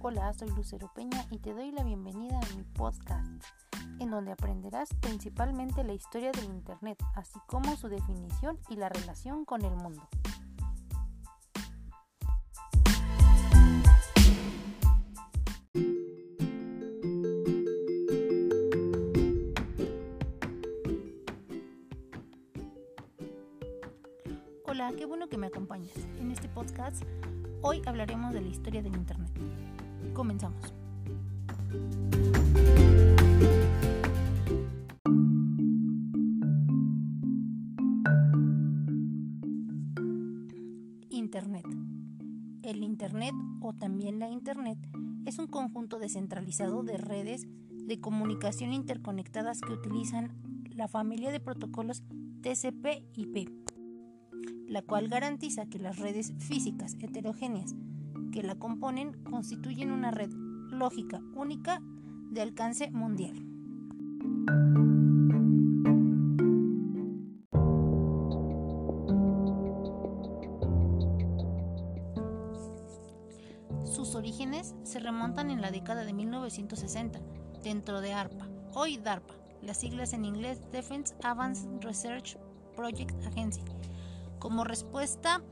Hola, soy Lucero Peña y te doy la bienvenida a mi podcast, en donde aprenderás principalmente la historia del Internet, así como su definición y la relación con el mundo. Hola, qué bueno que me acompañas. En este podcast hoy hablaremos de la historia del Internet. Comenzamos. Internet. El Internet o también la Internet es un conjunto descentralizado de redes de comunicación interconectadas que utilizan la familia de protocolos TCP/IP la cual garantiza que las redes físicas heterogéneas que la componen constituyen una red lógica única de alcance mundial. Sus orígenes se remontan en la década de 1960 dentro de ARPA, hoy DARPA, las siglas en inglés Defense Advanced Research Project Agency, como respuesta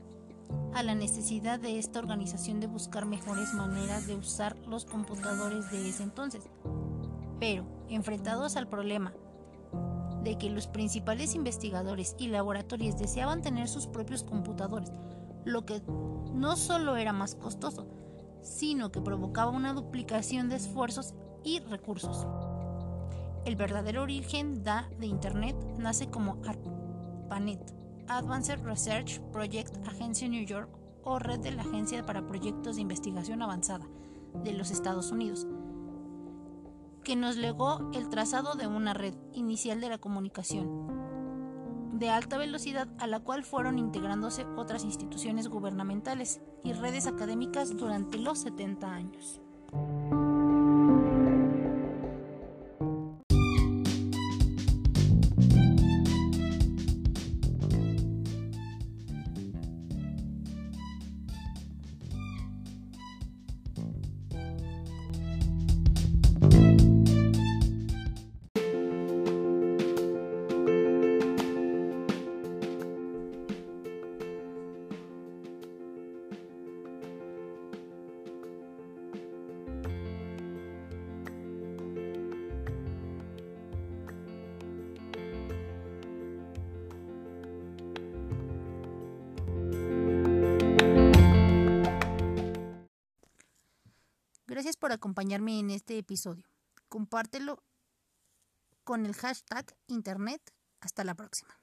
a la necesidad de esta organización de buscar mejores maneras de usar los computadores de ese entonces. Pero, enfrentados al problema de que los principales investigadores y laboratorios deseaban tener sus propios computadores, lo que no solo era más costoso, sino que provocaba una duplicación de esfuerzos y recursos. El verdadero origen de Internet nace como ARPANET, Advanced Research Project Agency New York o Red de la Agencia para Proyectos de Investigación Avanzada de los Estados Unidos, que nos legó el trazado de una red inicial de la comunicación de alta velocidad a la cual fueron integrándose otras instituciones gubernamentales y redes académicas durante los 70 años. Gracias por acompañarme en este episodio. Compártelo con el hashtag Internet. Hasta la próxima.